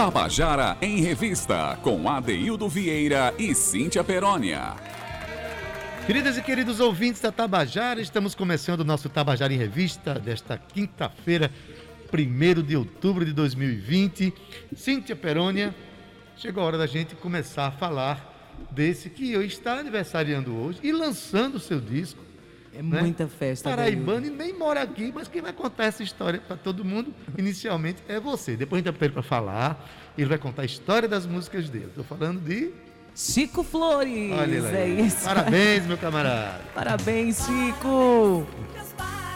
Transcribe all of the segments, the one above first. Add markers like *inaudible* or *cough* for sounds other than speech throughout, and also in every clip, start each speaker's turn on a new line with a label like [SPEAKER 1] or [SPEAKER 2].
[SPEAKER 1] Tabajara em Revista, com Adeildo Vieira e Cíntia Perónia.
[SPEAKER 2] Queridas e queridos ouvintes da Tabajara, estamos começando o nosso Tabajara em Revista desta quinta-feira, 1 de outubro de 2020. Cíntia Perônia, chegou a hora da gente começar a falar desse que está aniversariando hoje e lançando o seu disco.
[SPEAKER 3] É né? muita festa.
[SPEAKER 2] Paraibano e nem mora aqui, mas quem vai contar essa história para todo mundo, inicialmente, é você. Depois a gente vai ele para falar, ele vai contar a história das músicas dele. Estou falando de
[SPEAKER 3] Chico Flores. Olha
[SPEAKER 2] é isso. Parabéns, meu camarada.
[SPEAKER 3] Parabéns, Chico.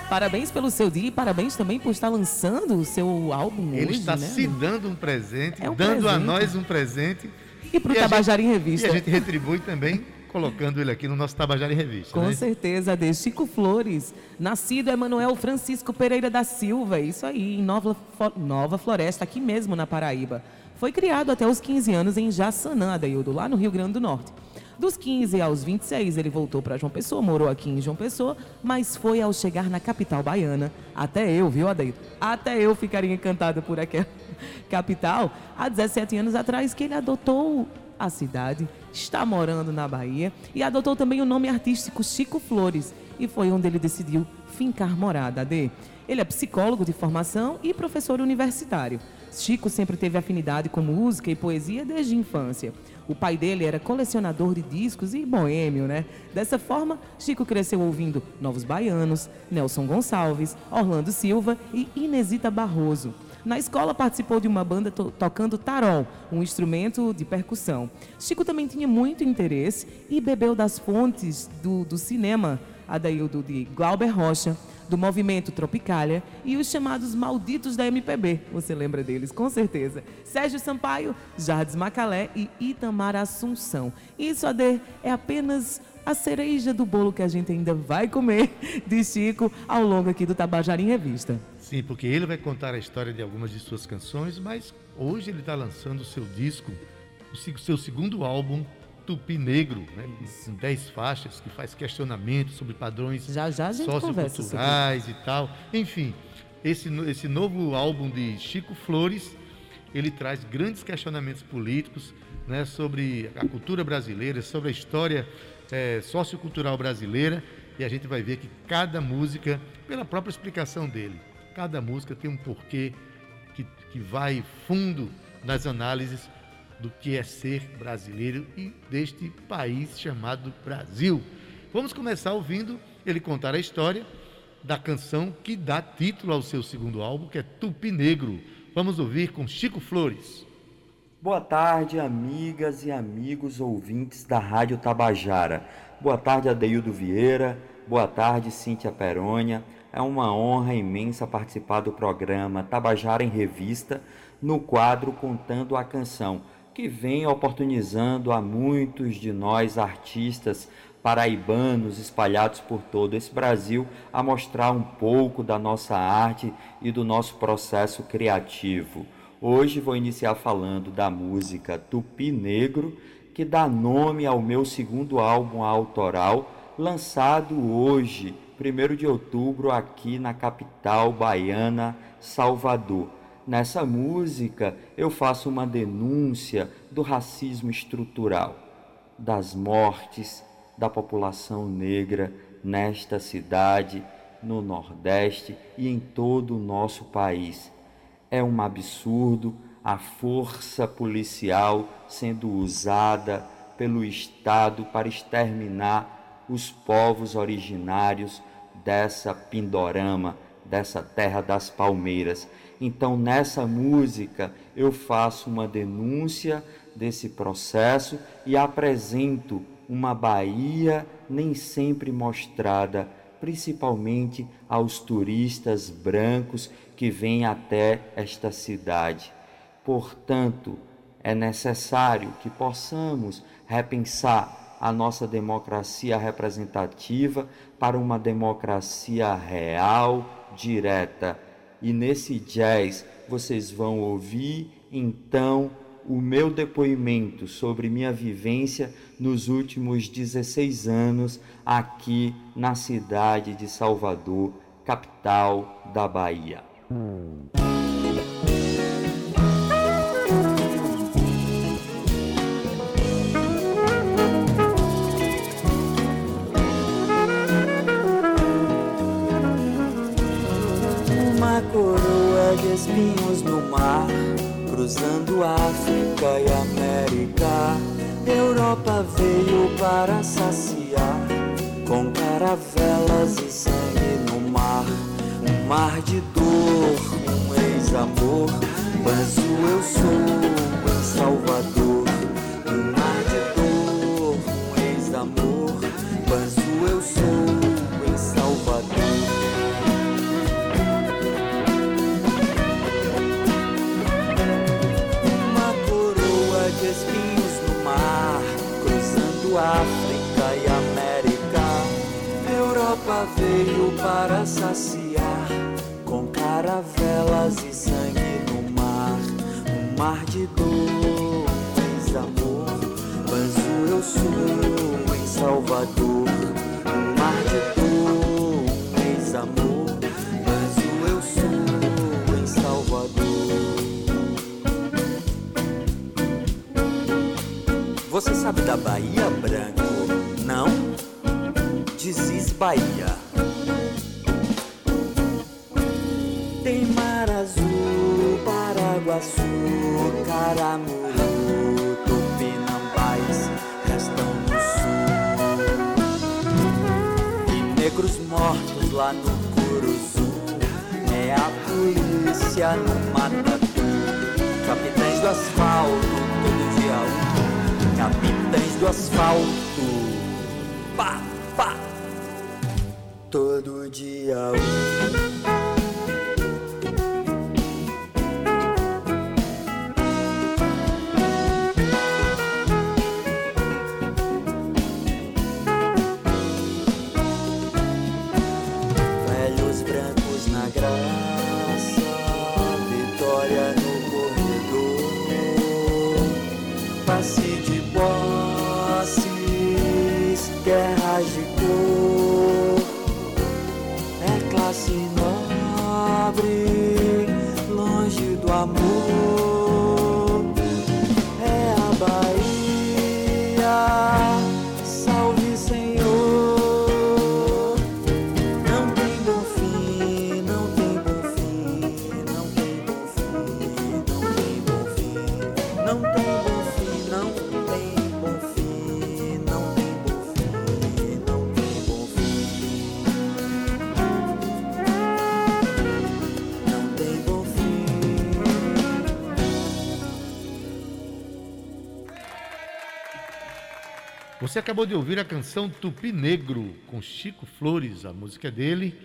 [SPEAKER 3] Parabéns pelo seu dia e parabéns também por estar lançando o seu álbum
[SPEAKER 2] Ele
[SPEAKER 3] hoje,
[SPEAKER 2] está
[SPEAKER 3] né?
[SPEAKER 2] se dando um presente, é um dando presente. a nós um presente.
[SPEAKER 3] E para o Tabajara em Revista.
[SPEAKER 2] E a gente retribui também colocando ele aqui no nosso Tabajara em Revista.
[SPEAKER 3] Com
[SPEAKER 2] né?
[SPEAKER 3] certeza, de Chico Flores, nascido Emanuel Francisco Pereira da Silva, isso aí, em Nova, Nova Floresta, aqui mesmo na Paraíba. Foi criado até os 15 anos em Jaçanã, Adaildo, lá no Rio Grande do Norte. Dos 15 aos 26, ele voltou para João Pessoa, morou aqui em João Pessoa, mas foi ao chegar na capital baiana, até eu, viu, Adaildo? Até eu ficaria encantada por aquela *laughs* capital, há 17 anos atrás, que ele adotou a cidade, está morando na Bahia e adotou também o nome artístico Chico Flores, e foi onde ele decidiu fincar morada, Ade. Ele é psicólogo de formação e professor universitário. Chico sempre teve afinidade com música e poesia desde a infância. O pai dele era colecionador de discos e boêmio, né? Dessa forma, Chico cresceu ouvindo Novos Baianos, Nelson Gonçalves, Orlando Silva e Inesita Barroso. Na escola participou de uma banda to tocando tarol, um instrumento de percussão. Chico também tinha muito interesse e bebeu das fontes do, do cinema, Adaildo de Glauber Rocha, do movimento Tropicália e os chamados malditos da MPB. Você lembra deles, com certeza. Sérgio Sampaio, Jardim Macalé e Itamar Assunção. Isso, Ade, é apenas a cereja do bolo que a gente ainda vai comer *laughs* de Chico ao longo aqui do Tabajara em Revista.
[SPEAKER 2] Sim, porque ele vai contar a história de algumas de suas canções, mas hoje ele está lançando o seu disco, o seu segundo álbum, Tupi Negro, né, com 10 faixas, que faz questionamentos sobre padrões já, já socioculturais e tal. Enfim, esse, esse novo álbum de Chico Flores, ele traz grandes questionamentos políticos né, sobre a cultura brasileira, sobre a história é, sociocultural brasileira, e a gente vai ver que cada música, pela própria explicação dele, cada música tem um porquê que, que vai fundo nas análises do que é ser brasileiro e deste país chamado Brasil. Vamos começar ouvindo ele contar a história da canção que dá título ao seu segundo álbum, que é Tupi Negro. Vamos ouvir com Chico Flores.
[SPEAKER 4] Boa tarde, amigas e amigos ouvintes da Rádio Tabajara. Boa tarde, Adeildo Vieira. Boa tarde, Cíntia Perônia. É uma honra imensa participar do programa Tabajara em Revista, no quadro Contando a Canção que vem oportunizando a muitos de nós artistas paraibanos espalhados por todo esse Brasil a mostrar um pouco da nossa arte e do nosso processo criativo. Hoje vou iniciar falando da música Tupi Negro, que dá nome ao meu segundo álbum autoral, lançado hoje, 1 de outubro, aqui na capital baiana, Salvador. Nessa música eu faço uma denúncia do racismo estrutural, das mortes da população negra nesta cidade, no Nordeste e em todo o nosso país. É um absurdo a força policial sendo usada pelo Estado para exterminar os povos originários dessa Pindorama, dessa terra das palmeiras. Então, nessa música, eu faço uma denúncia desse processo e apresento uma Bahia nem sempre mostrada, principalmente aos turistas brancos que vêm até esta cidade. Portanto, é necessário que possamos repensar a nossa democracia representativa para uma democracia real, direta e nesse jazz vocês vão ouvir então o meu depoimento sobre minha vivência nos últimos 16 anos aqui na cidade de Salvador, capital da Bahia. Uma coroa de espinhos no mar cruzando África e América. Europa veio para saciar, com caravelas e sangue no mar. Um mar de dor, um ex-amor, mas o eu sou em Salvador. Um mar de África e América. Europa veio para saciar, com caravelas e sangue no mar. Um mar de dor, um ex-amor, mas eu sou em Salvador. Sabe da Bahia, Branco? Não? Dizes Bahia. Tem mar azul, Paraguaçu, Caramuru, Tupinambás, restam no sul. E negros mortos lá no Curuzu. É a polícia no Matatu. Capitães do asfalto, todo dia um. Capitães do asfalto. Pá, pá. Todo dia um.
[SPEAKER 2] Você acabou de ouvir a canção Tupi Negro, com Chico Flores, a música é dele,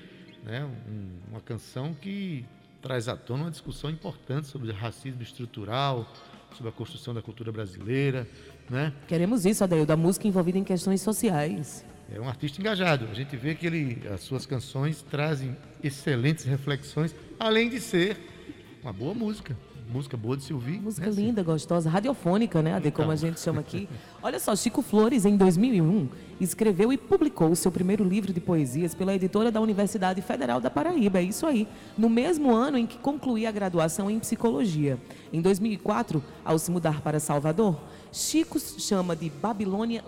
[SPEAKER 2] né? Um- uma canção que traz à tona uma discussão importante sobre racismo estrutural, sobre a construção da cultura brasileira, né?
[SPEAKER 3] Queremos isso, Adaildo, a música envolvida em questões sociais.
[SPEAKER 2] É um artista engajado. A gente vê que ele, as suas canções trazem excelentes reflexões, além de ser uma boa música, música boa de se ouvir.
[SPEAKER 3] Música
[SPEAKER 2] né,
[SPEAKER 3] linda, gostosa, radiofônica, né, Ade, como a
[SPEAKER 2] Então.
[SPEAKER 3] gente chama aqui. *laughs* Olha só, Chico Flores, em 2001, escreveu e publicou o seu primeiro livro de poesias pela editora da Universidade Federal da Paraíba, é isso aí, no mesmo ano em que concluía a graduação em psicologia. Em 2004, ao se mudar para Salvador, Chico chama de Babilônia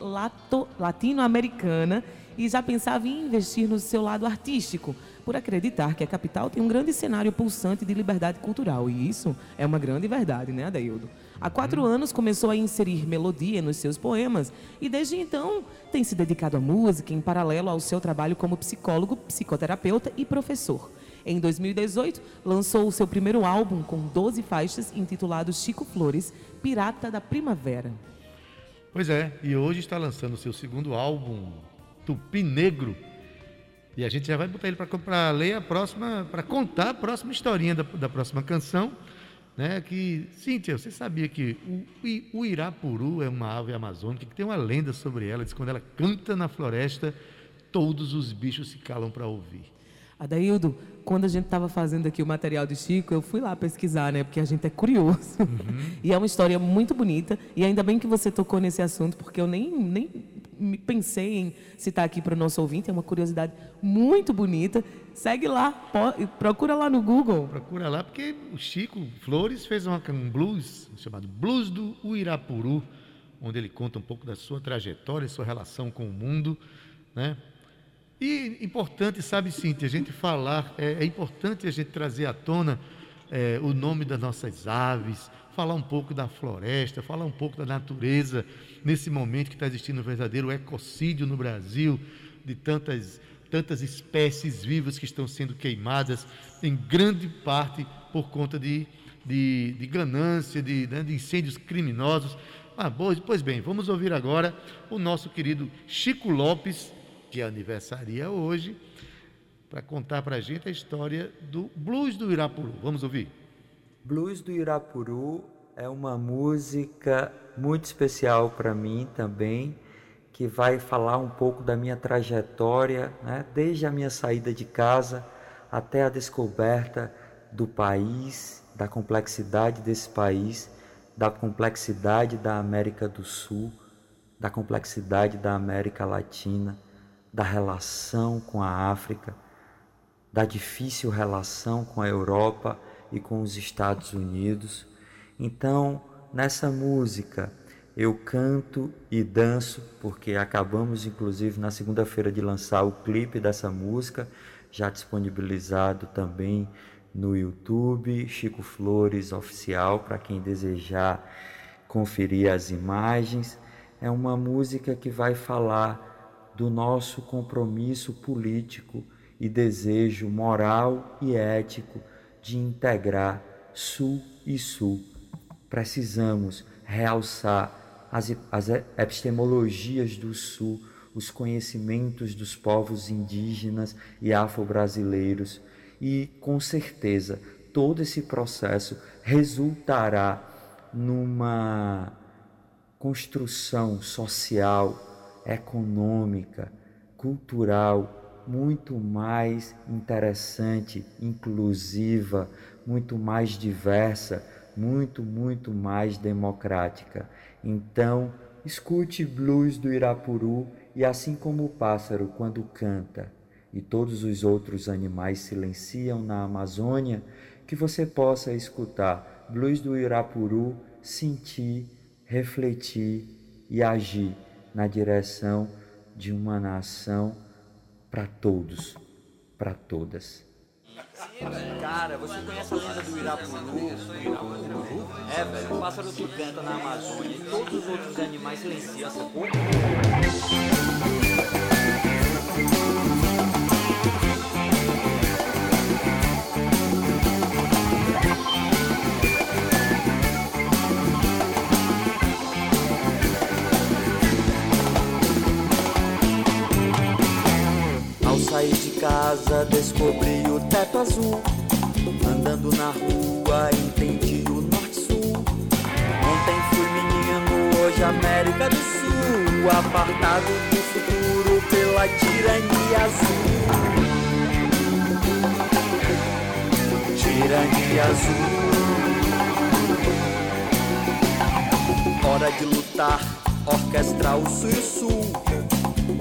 [SPEAKER 3] latino-americana e já pensava em investir no seu lado artístico, por acreditar que a capital tem um grande cenário pulsante de liberdade cultural. E isso é uma grande verdade, né, Adeildo? Há quatro anos começou a inserir melodia nos seus poemas e desde então tem se dedicado à música em paralelo ao seu trabalho como psicólogo, psicoterapeuta e professor. Em 2018, lançou o seu primeiro álbum com 12 faixas intitulado Chico Flores, Pirata da Primavera.
[SPEAKER 2] Pois é, e hoje está lançando o seu segundo álbum, Tupi Negro. E a gente já vai botar ele para ler a próxima, para contar a próxima historinha da, da próxima canção. Né, que, Cíntia, você sabia que o, o irapuru é uma ave amazônica que tem uma lenda sobre ela, diz que quando ela canta na floresta, todos os bichos se calam para ouvir.
[SPEAKER 3] Adaildo, quando a gente estava fazendo aqui o material de Chico, eu fui lá pesquisar, né? Porque a gente é curioso. *laughs* E é uma história muito bonita. E ainda bem que você tocou nesse assunto, porque eu nem, nem pensei em citar aqui para o nosso ouvinte. É uma curiosidade muito bonita. Segue lá, procura lá no Google.
[SPEAKER 2] Procura lá, porque o Chico Flores fez uma- um blues chamado Blues do Uirapuru, onde ele conta um pouco da sua trajetória, sua relação com o mundo, né? E importante, sabe, Cíntia, a gente falar, é, é importante a gente trazer à tona é, o nome das nossas aves, falar um pouco da floresta, falar um pouco da natureza, nesse momento que está existindo um verdadeiro ecocídio no Brasil, de tantas, tantas espécies vivas que estão sendo queimadas, em grande parte por conta de, de, de ganância, de, né, de incêndios criminosos. Ah, pois bem, vamos ouvir agora o nosso querido Chico Lopes, que aniversaria hoje, para contar para a gente a história do Blues do Irapuru. Vamos ouvir?
[SPEAKER 5] Blues do Irapuru é uma música muito especial para mim também, que vai falar um pouco da minha trajetória, né? desde a minha saída de casa até a descoberta do país, da complexidade desse país, da complexidade da América do Sul, da complexidade da América Latina, da relação com a África, da difícil relação com a Europa e com os Estados Unidos. Então, nessa música, eu canto e danço, porque acabamos, inclusive, na segunda-feira de lançar o clipe dessa música, já disponibilizado também no YouTube, Chico Flores Oficial, para quem desejar conferir as imagens. É uma música que vai falar do nosso compromisso político e desejo moral e ético de integrar Sul e Sul. Precisamos realçar as, as epistemologias do Sul, os conhecimentos dos povos indígenas e afro-brasileiros, e com certeza todo esse processo resultará numa construção social, econômica, cultural muito mais interessante, inclusiva, muito mais diversa, muito, muito mais democrática. Então, escute blues do Irapuru e assim como o pássaro quando canta e todos os outros animais silenciam na Amazônia, que você possa escutar blues do Irapuru, sentir, refletir e agir na direção de uma nação para todos, para todas.
[SPEAKER 4] Cara, você conhece a lenda do Irapuru? É, velho, o pássaro que canta na Amazônia e todos os outros animais silenciam, sacou? saí descobri o teto azul. Andando na rua, entendi o norte-sul. Ontem fui menino, hoje América do Sul. Apartado do futuro pela tirania azul. Tirania azul. Hora de lutar, orquestrar o sul e o sul.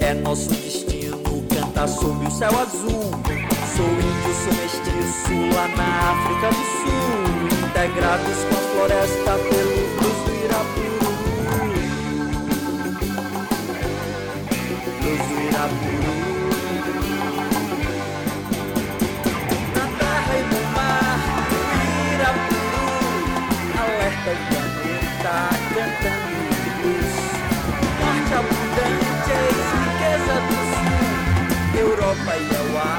[SPEAKER 4] É nosso destino Tá sob o céu azul. Sou índio, sou mestiço lá na África do Sul. Integrados com a floresta pelo blues do Irapuru. Blues do Irapuru. Na terra e no mar Irapuru. Alerta o planeta cantando Europa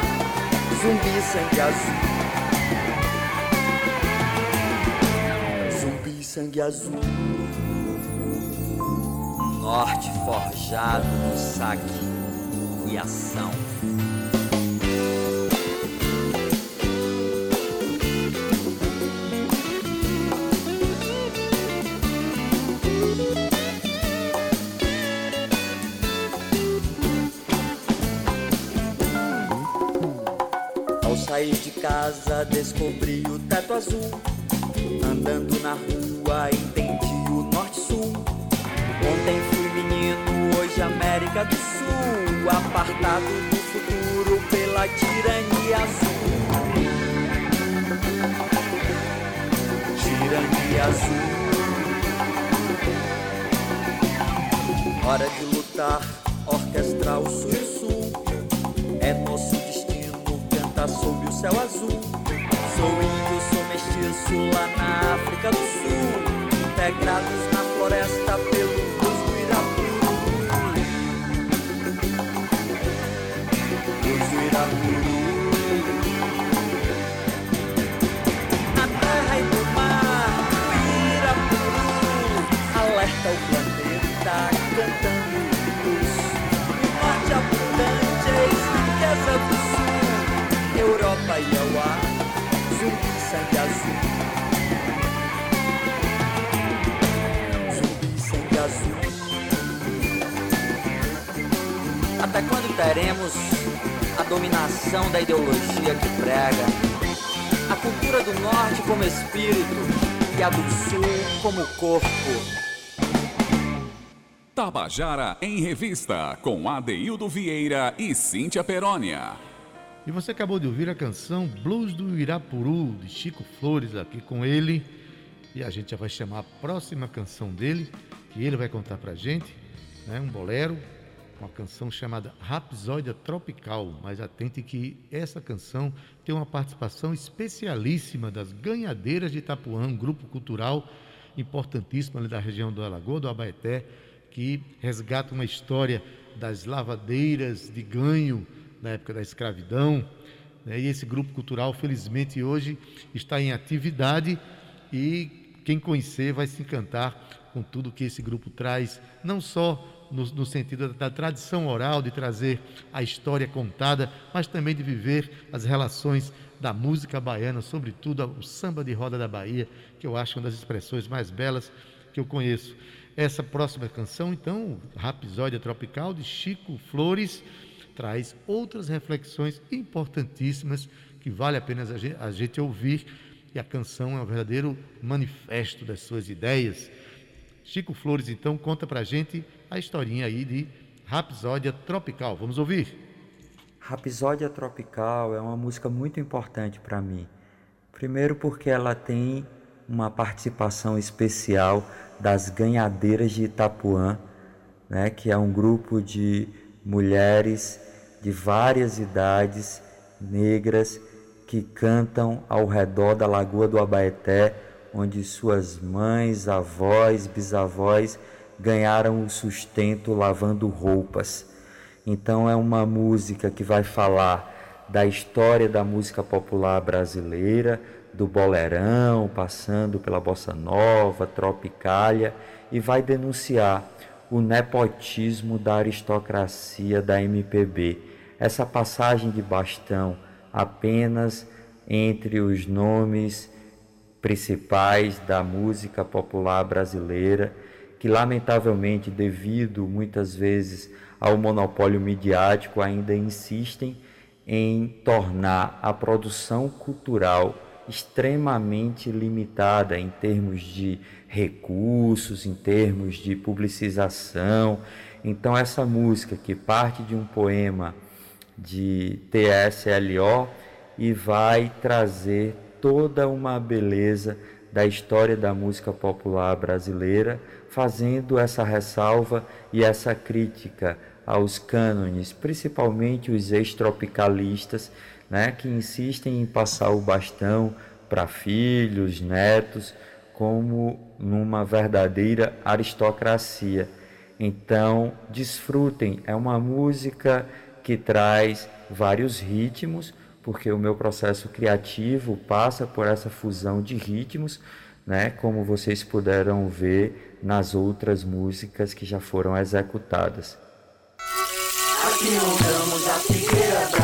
[SPEAKER 4] zumbi sangue azul. Zumbi sangue azul. Norte forjado no saque e ação. Casa, descobri o teto azul. Andando na rua, entendi o norte-sul. Ontem fui menino, hoje América do Sul. Apartado do futuro pela tirania azul. Tirania azul. Hora de lutar, orquestral sul e nosso sob o céu azul. Sou índio, sou mestiço lá na África do Sul, integrados na floresta da ideologia que prega a cultura do norte como espírito e a do sul como corpo?
[SPEAKER 1] Tabajara em Revista, com Adeildo Vieira e Cíntia Perónia.
[SPEAKER 2] E você acabou de ouvir a canção Blues do Irapuru, de Chico Flores, aqui com ele. E a gente já vai chamar a próxima canção dele, que ele vai contar pra gente. Né? Um bolero, uma canção chamada Rapsódia Tropical. Mas atente que essa canção tem uma participação especialíssima das Ganhadeiras de Itapuã, um grupo cultural importantíssimo ali da região do Alagoa, do Abaeté, que resgata uma história das lavadeiras de ganho na época da escravidão. Né? E esse grupo cultural, felizmente, hoje está em atividade e quem conhecer vai se encantar com tudo que esse grupo traz, não só no, no, sentido da tradição oral, de trazer a história contada, mas também de viver as relações da música baiana, sobretudo o samba de roda da Bahia, que eu acho uma das expressões mais belas que eu conheço. Essa próxima canção, então, Rapsódia Tropical, de Chico Flores, traz outras reflexões importantíssimas que vale a pena a gente ouvir. E a canção é um verdadeiro manifesto das suas ideias. Chico Flores, então, conta pra gente a historinha aí de Rapsódia Tropical. Vamos ouvir?
[SPEAKER 5] Rapsódia Tropical é uma música muito importante para mim. Primeiro, porque ela tem uma participação especial das Ganhadeiras de Itapuã, né, que é um grupo de mulheres de várias idades negras que cantam ao redor da Lagoa do Abaeté, onde suas mães, avós, bisavós ganharam o sustento lavando roupas. Então é uma música que vai falar da história da música popular brasileira, do bolerão, passando pela bossa nova, tropicália, e vai denunciar o nepotismo da aristocracia da MPB. Essa passagem de bastão apenas entre os nomes principais da música popular brasileira, que lamentavelmente, devido muitas vezes ao monopólio midiático, ainda insistem em tornar a produção cultural extremamente limitada em termos de recursos, em termos de publicização. Então, essa música que parte de um poema de TSLO e vai trazer toda uma beleza da história da música popular brasileira, fazendo essa ressalva e essa crítica aos cânones, principalmente os ex-tropicalistas né, que insistem em passar o bastão para filhos, netos, como numa verdadeira aristocracia. Então, desfrutem, é uma música que traz vários ritmos, porque o meu processo criativo passa por essa fusão de ritmos, né, como vocês puderam ver nas outras músicas que já foram executadas.
[SPEAKER 4] Aqui a figueira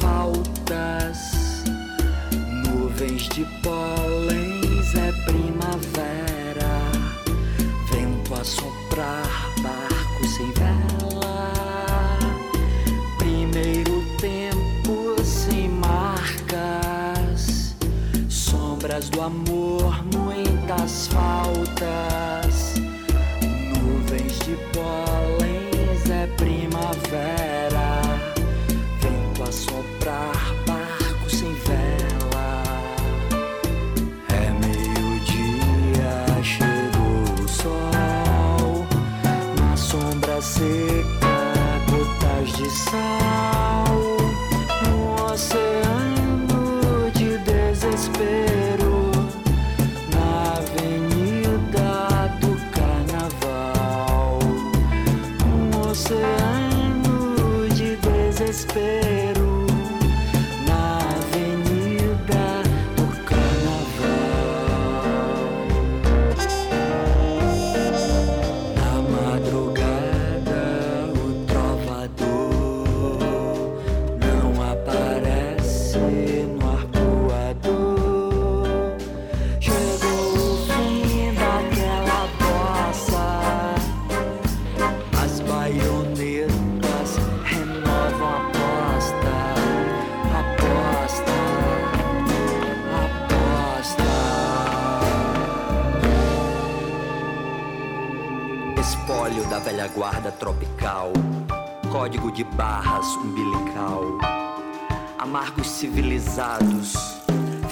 [SPEAKER 4] faltas. Nuvens de pólens é primavera. Vento a soprar, barco sem vela. Primeiro tempo sem marcas. Sombras do amor, muitas faltas. Nuvens de pólens é primavera.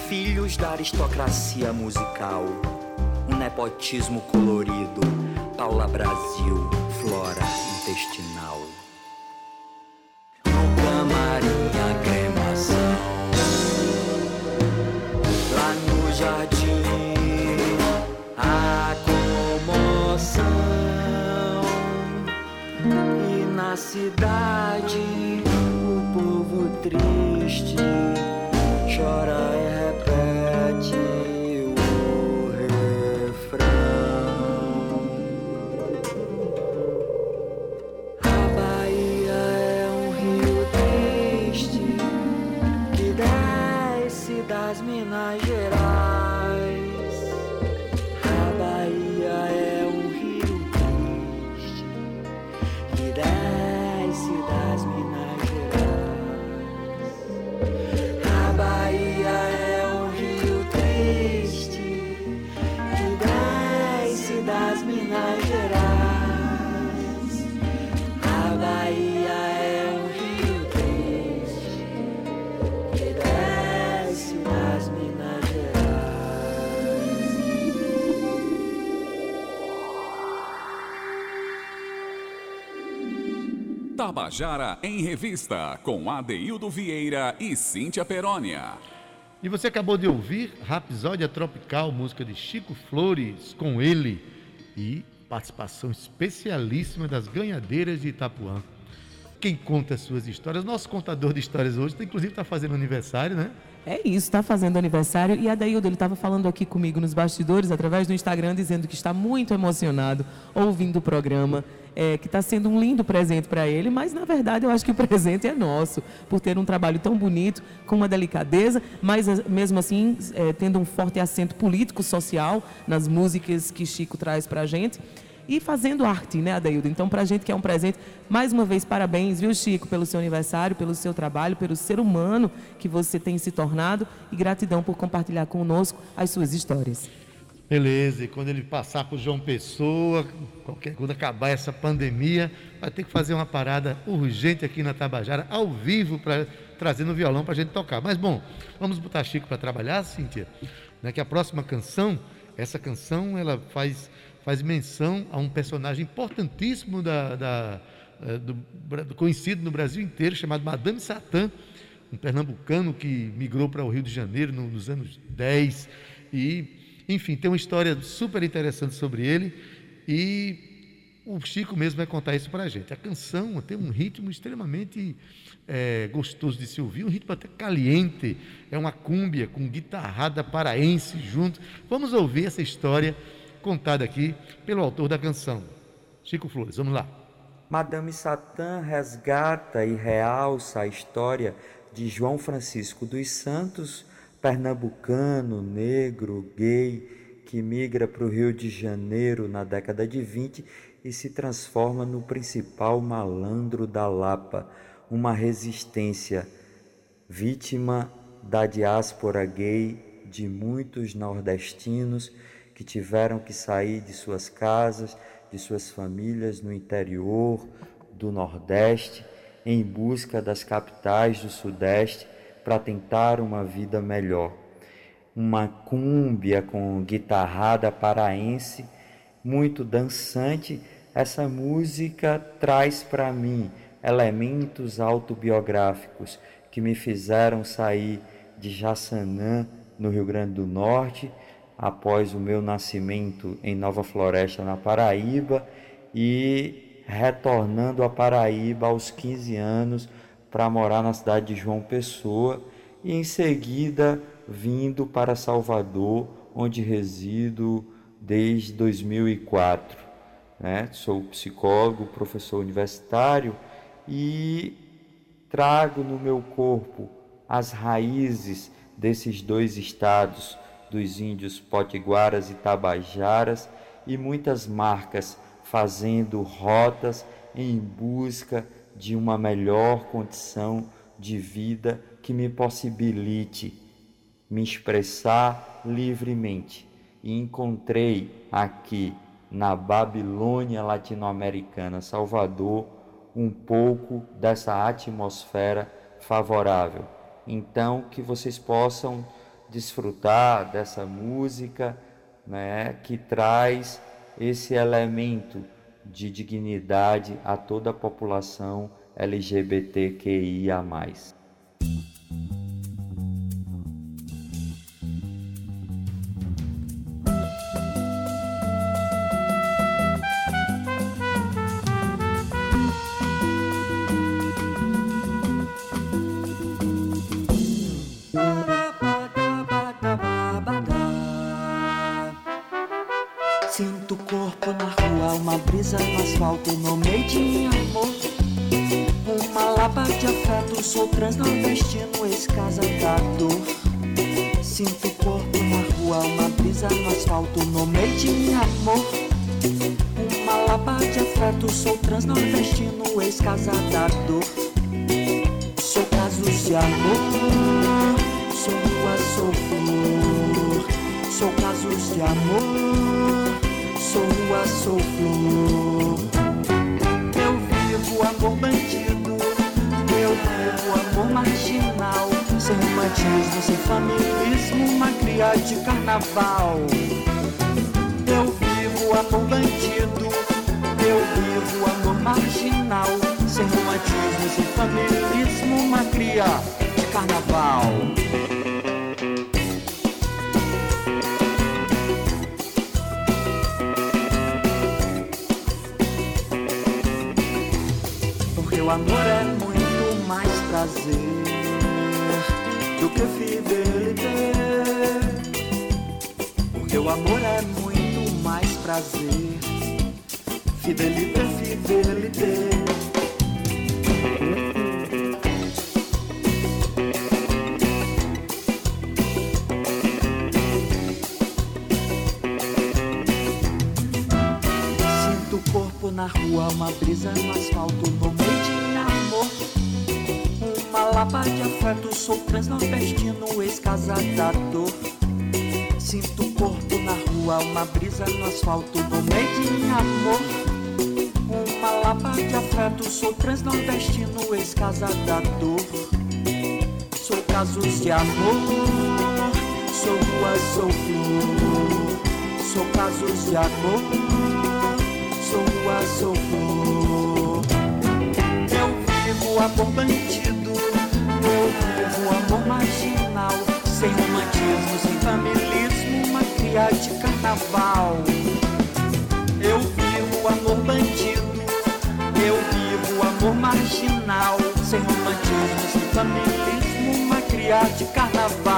[SPEAKER 4] Filhos da aristocracia musical. Um nepotismo colorido, Paula Brasil, flora intestinal. No camarim a cremação, lá no jardim a comoção e na cidade o povo triste das Minas
[SPEAKER 1] Tabajara em Revista, com Adeildo Vieira e Cíntia Perónia.
[SPEAKER 2] E você acabou de ouvir Rapsódia Tropical, música de Chico Flores, com ele e participação especialíssima das ganhadeiras de Itapuã. Quem conta as suas histórias, nosso contador de histórias hoje, inclusive está fazendo aniversário, né?
[SPEAKER 3] É isso, está fazendo aniversário. E a Daildo, ele estava falando aqui comigo nos bastidores, através do Instagram, dizendo que está muito emocionado ouvindo o programa, é, que está sendo um lindo presente para ele, mas na verdade eu acho que o *laughs* presente é nosso, por ter um trabalho tão bonito, com uma delicadeza, mas eh, mesmo assim é, tendo um forte acento político-social nas músicas que Chico traz para a gente. E fazendo arte, né, Adaildo? Então, para a gente que é um presente, mais uma vez, parabéns, viu, Chico, pelo seu aniversário, pelo seu trabalho, pelo ser humano que você tem se tornado e gratidão por compartilhar conosco as suas histórias.
[SPEAKER 2] Beleza, e quando ele passar por João Pessoa, qualquer, quando acabar essa pandemia, vai ter que fazer uma parada urgente aqui na Tabajara, ao vivo, para trazer no violão para a gente tocar. Mas bom, vamos botar Chico para trabalhar, Cíntia? Né, que a próxima canção, essa canção, ela faz, faz menção a um personagem importantíssimo da, da, eh, do, do- conhecido no Brasil inteiro, chamado Madame Satã, um pernambucano que migrou para o Rio de Janeiro no- nos anos 10 e enfim, tem uma história super interessante sobre ele e o Chico mesmo vai contar isso para a gente. A canção tem um ritmo extremamente eh, gostoso de se ouvir, um ritmo até caliente, é uma cúmbia com guitarrada paraense junto. Vamos ouvir essa história contada aqui pelo autor da canção, Chico Flores. Vamos lá.
[SPEAKER 4] Madame Satã resgata e realça a história de João Francisco dos Santos, pernambucano, negro, gay, que migra para o Rio de Janeiro na década de 20 e se transforma no principal malandro da Lapa, uma resistência vítima da diáspora gay de muitos nordestinos que tiveram que sair de suas casas de suas famílias no interior do Nordeste, em busca das capitais do Sudeste para tentar uma vida melhor. Uma cúmbia com guitarrada paraense, muito dançante, essa música traz para mim elementos autobiográficos que me fizeram sair de Jaçanã, no Rio Grande do Norte, após o meu nascimento em Nova Floresta, na Paraíba, e retornando a Paraíba aos 15 anos para morar na cidade de João Pessoa e em seguida vindo para Salvador, onde resido desde 2004. Né? Sou psicólogo, professor universitário e trago no meu corpo as raízes desses dois estados dos índios potiguaras e tabajaras e muitas marcas fazendo rotas em busca de uma melhor condição de vida que me possibilite me expressar livremente. E encontrei aqui na Babilônia latino-americana, Salvador, um pouco dessa atmosfera favorável. Então, que vocês possam desfrutar dessa música, né, que traz esse elemento de dignidade a toda a população LGBTQIA+.
[SPEAKER 6] Sou transnordestino, ex-casa da dor. Sou casos de amor, sou rua, sou flor. Sou casos de amor, sou rua, sou flor. Eu vivo amor bandido o amor marginal, sem romantismo, sem familismo, uma cria de carnaval. Eu vivo amor bandido, eu vivo amor marginal, sem romantismo, sem familismo, uma cria de carnaval. Porque o amor é muito prazer do que fidelidade. Porque o amor é muito mais prazer. Fidelidade, fidelidade. Sinto o corpo na rua, uma brisa no asfalto, no meio de amor lapa de afeto, sou transnordestino, ex-casador. Sinto o corpo na rua, uma brisa no asfalto, no meio de amor. Lapa de afeto, sou transnordestino, ex-casador. Sou casos de amor, sou rua, sou flor. Sou casos de amor, sou rua, sou flor. Eu vivo amor bandido o amor marginal, sem romantismo, sem familismo, uma cria de carnaval. Eu vivo amor bandido, eu amor marginal, sem romantismo, sem familismo, uma cria de carnaval.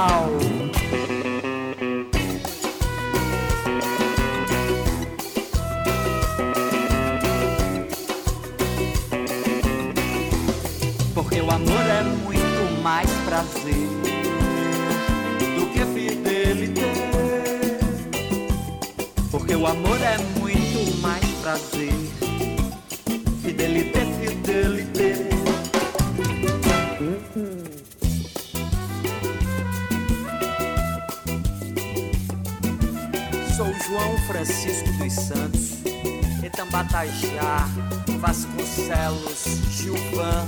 [SPEAKER 4] Francisco dos Santos, Etambatajá, Vasconcelos, Gilvan,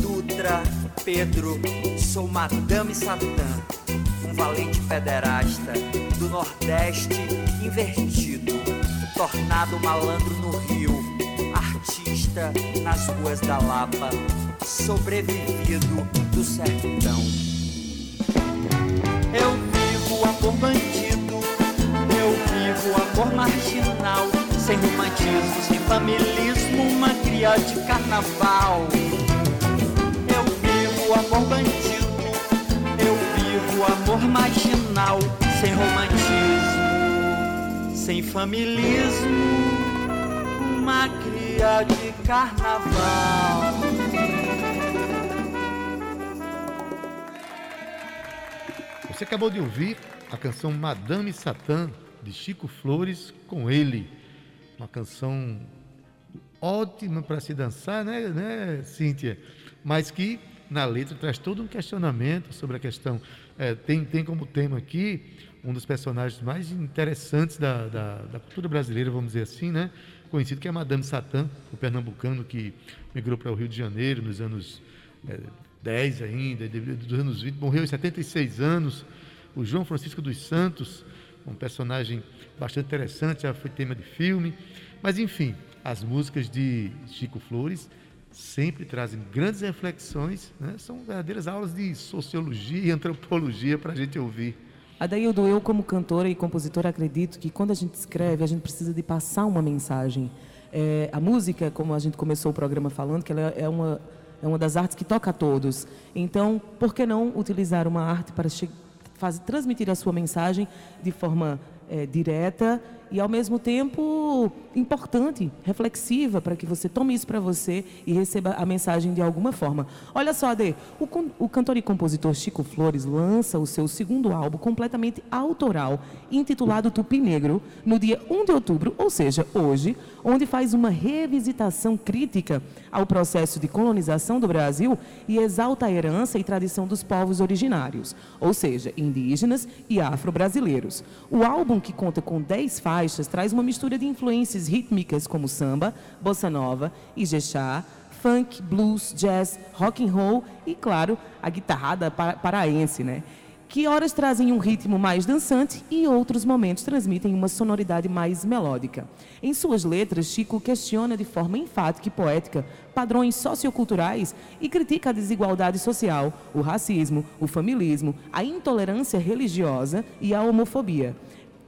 [SPEAKER 4] Dutra, Pedro. Sou Madame Satã, um valente pederasta do Nordeste invertido, tornado malandro no Rio, artista nas ruas da Lapa, sobrevivido do sertão. Amor marginal, sem romantismo, sem familismo, uma cria de carnaval. Eu vivo amor bandido, eu vivo amor marginal, sem romantismo, sem familismo, uma cria de carnaval.
[SPEAKER 2] Você acabou de ouvir a canção Madame Satã, de Chico Flores, com ele. Uma canção ótima para se dançar, né, né, Cíntia? Mas que na letra traz todo um questionamento sobre a questão. é, tem, tem como tema aqui um dos personagens mais interessantes da, da, da cultura brasileira, vamos dizer assim, né? Conhecido que é Madame Satã, o pernambucano que migrou para o Rio de Janeiro nos anos é, 10 ainda, dos anos 20, morreu em 76 anos. O João Francisco dos Santos, um personagem bastante interessante, já foi tema de filme. Mas, enfim, as músicas de Chico Flores sempre trazem grandes reflexões, né? são verdadeiras aulas de sociologia e antropologia para a gente ouvir.
[SPEAKER 3] Adaildo, eu como cantora e compositora acredito que quando a gente escreve, a gente precisa de passar uma mensagem. É, a música, como a gente começou o programa falando, que ela é uma, é uma das artes que toca a todos. Então, por que não utilizar uma arte para che- faz, transmitir a sua mensagem de forma é, direta e, ao mesmo tempo, importante, reflexiva, para que você tome isso para você e receba a mensagem de alguma forma. Olha só, Ade, o, o cantor e compositor Chico Flores lança o seu segundo álbum completamente autoral, intitulado Tupi Negro, no dia 1 de outubro, ou seja, hoje, onde faz uma revisitação crítica ao processo de colonização do Brasil e exalta a herança e tradição dos povos originários, ou seja, indígenas e afro-brasileiros. O álbum, que conta com 10 faixas, traz uma mistura de influências rítmicas como samba, bossa nova, ijexá, funk, blues, jazz, rock and roll e, claro, a guitarrada pa- paraense, né? Que horas trazem um ritmo mais dançante e outros momentos transmitem uma sonoridade mais melódica. Em suas letras, Chico questiona de forma enfática e poética padrões socioculturais e critica a desigualdade social, o racismo, o familismo, a intolerância religiosa e a homofobia.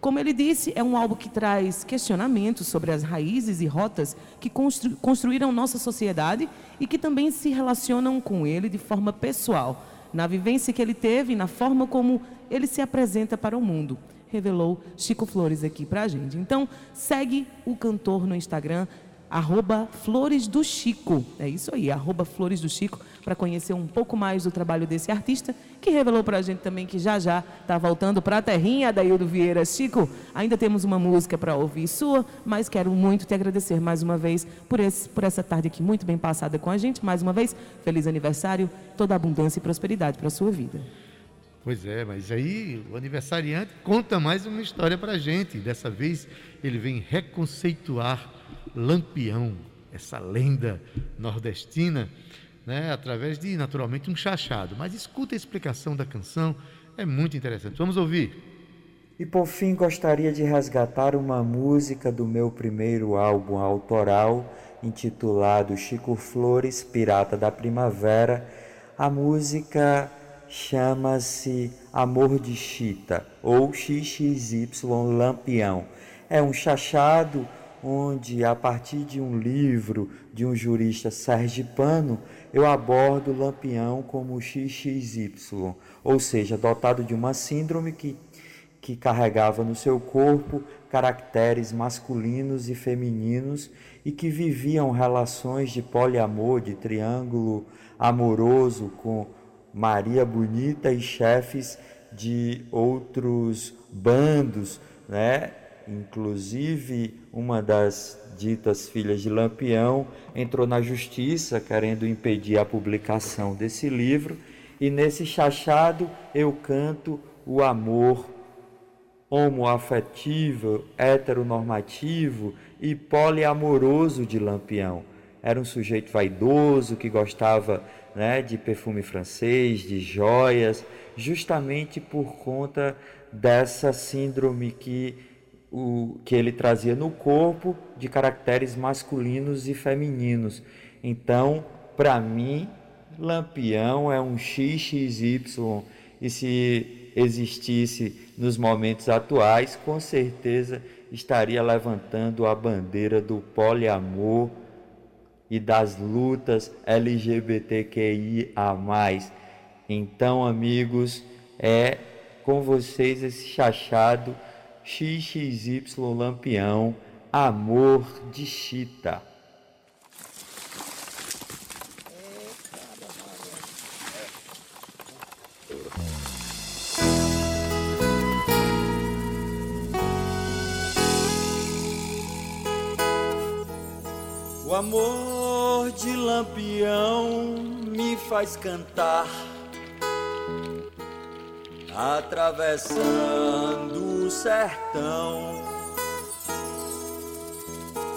[SPEAKER 3] Como ele disse, é um álbum que traz questionamentos sobre as raízes e rotas que constru- construíram nossa sociedade e que também se relacionam com ele de forma pessoal, na vivência que ele teve e na forma como ele se apresenta para o mundo. Revelou Chico Flores aqui para a gente. Então, segue o cantor no Instagram, arroba Flores do Chico. É isso aí, arroba Flores do Chico, para conhecer um pouco mais do trabalho desse artista, que revelou para a gente também que já já está voltando para a terrinha da Ildo Vieira. Chico, ainda temos uma música para ouvir sua, mas quero muito te agradecer mais uma vez por, esse, por essa tarde aqui muito bem passada com a gente. Mais uma vez, feliz aniversário, toda abundância e prosperidade para a sua vida.
[SPEAKER 2] Pois é, mas aí o aniversariante conta mais uma história para a gente. Dessa vez ele vem reconceituar Lampião, essa lenda nordestina, né, através de, naturalmente, um chachado. Mas escuta a explicação da canção, é muito interessante. Vamos ouvir.
[SPEAKER 5] E por fim, gostaria de resgatar uma música do meu primeiro álbum autoral, intitulado Chico Flores, Pirata da Primavera. A música chama-se Amor de Chita ou XXY Lampião. É um chachado onde, a partir de um livro de um jurista sergipano, eu abordo o Lampião como XXY, ou seja, dotado de uma síndrome que que carregava no seu corpo caracteres masculinos e femininos e que viviam relações de poliamor, de triângulo amoroso com Maria Bonita e chefes de outros bandos, né? Inclusive, uma das ditas filhas de Lampião entrou na justiça querendo impedir a publicação desse livro, e nesse chachado eu canto o amor homoafetivo, heteronormativo e poliamoroso de Lampião. Era um sujeito vaidoso que gostava né, de perfume francês, de joias, justamente por conta dessa síndrome que, o, que ele trazia no corpo de caracteres masculinos e femininos. Então, para mim, Lampião é um XXY e se existisse nos momentos atuais, com certeza estaria levantando a bandeira do poliamor e das lutas LGBTQIA+. Então, amigos, é com vocês esse chachado XXY Lampião, Amor de Chita.
[SPEAKER 4] O amor de Lampião me faz cantar atravessando sertão.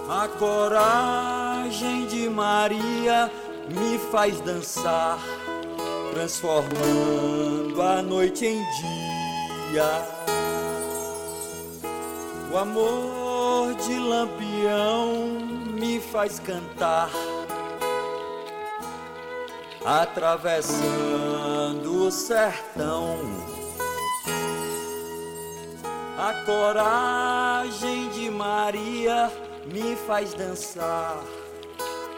[SPEAKER 4] A coragem de Maria me faz dançar, transformando a noite em dia. O amor de Lampião me faz cantar atravessando o sertão. A coragem de Maria me faz dançar,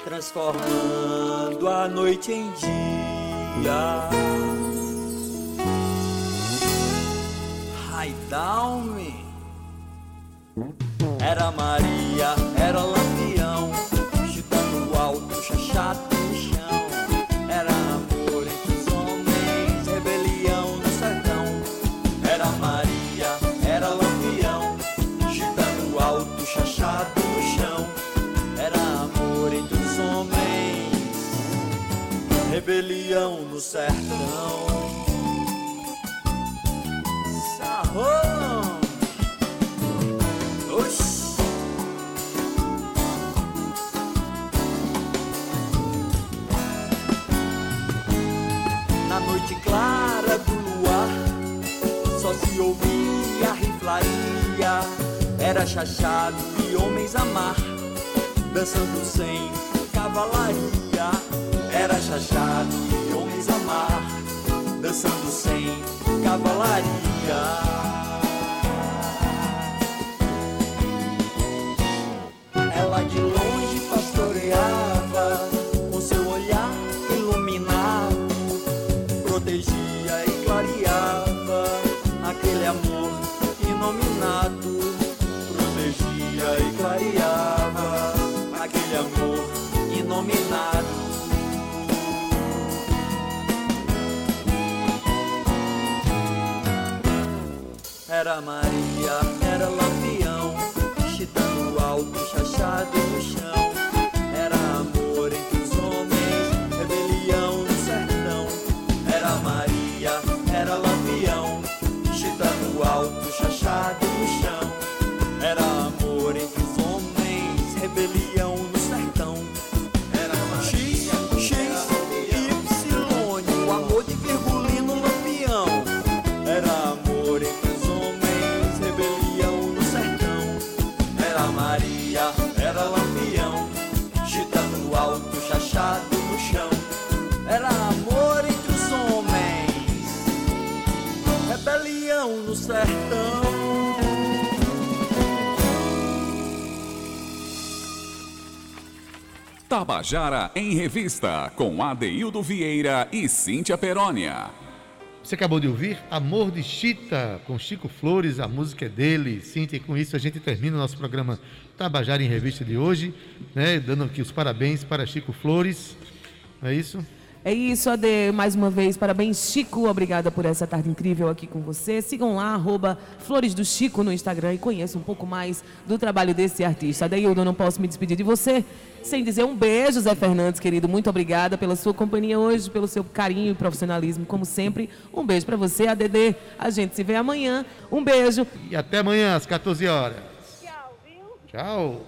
[SPEAKER 4] transformando a noite em dia. High down me. Era Maria, rebelião no sertão. Sarrão! Oxi! Na noite clara do luar, só se ouvia riflaria. Era chachado e homens a mar, dançando sem cavalaria. Chachado e homens a mar, dançando sem cavalaria. Ela de longe pastoreava, com seu olhar iluminado, protegia e clareava aquele amor inominado. Protegia e clareava aquele amor inominado. Era Maria, era Lampião, chitando alto, chachado no chão.
[SPEAKER 1] Tabajara em Revista, com Adeildo Vieira e Cíntia Perónia.
[SPEAKER 2] Você acabou de ouvir Amor de Chita, com Chico Flores, a música é dele. Cíntia, e com isso a gente termina o nosso programa Tabajara em Revista de hoje, né? Dando aqui os parabéns para Chico Flores. Não é isso?
[SPEAKER 3] É isso, Ade. Mais uma vez, parabéns, Chico. Obrigada por essa tarde incrível aqui com você. Sigam lá, arroba Flores do Chico no Instagram e conheçam um pouco mais do trabalho desse artista. Adeildo, eu não posso me despedir de você sem dizer um beijo, Zé Fernandes, querido. Muito obrigada pela sua companhia hoje, pelo seu carinho e profissionalismo, como sempre. Um beijo para você, ADD. A gente se vê amanhã. Um beijo.
[SPEAKER 2] E até amanhã, às 14 horas. Tchau, viu? Tchau.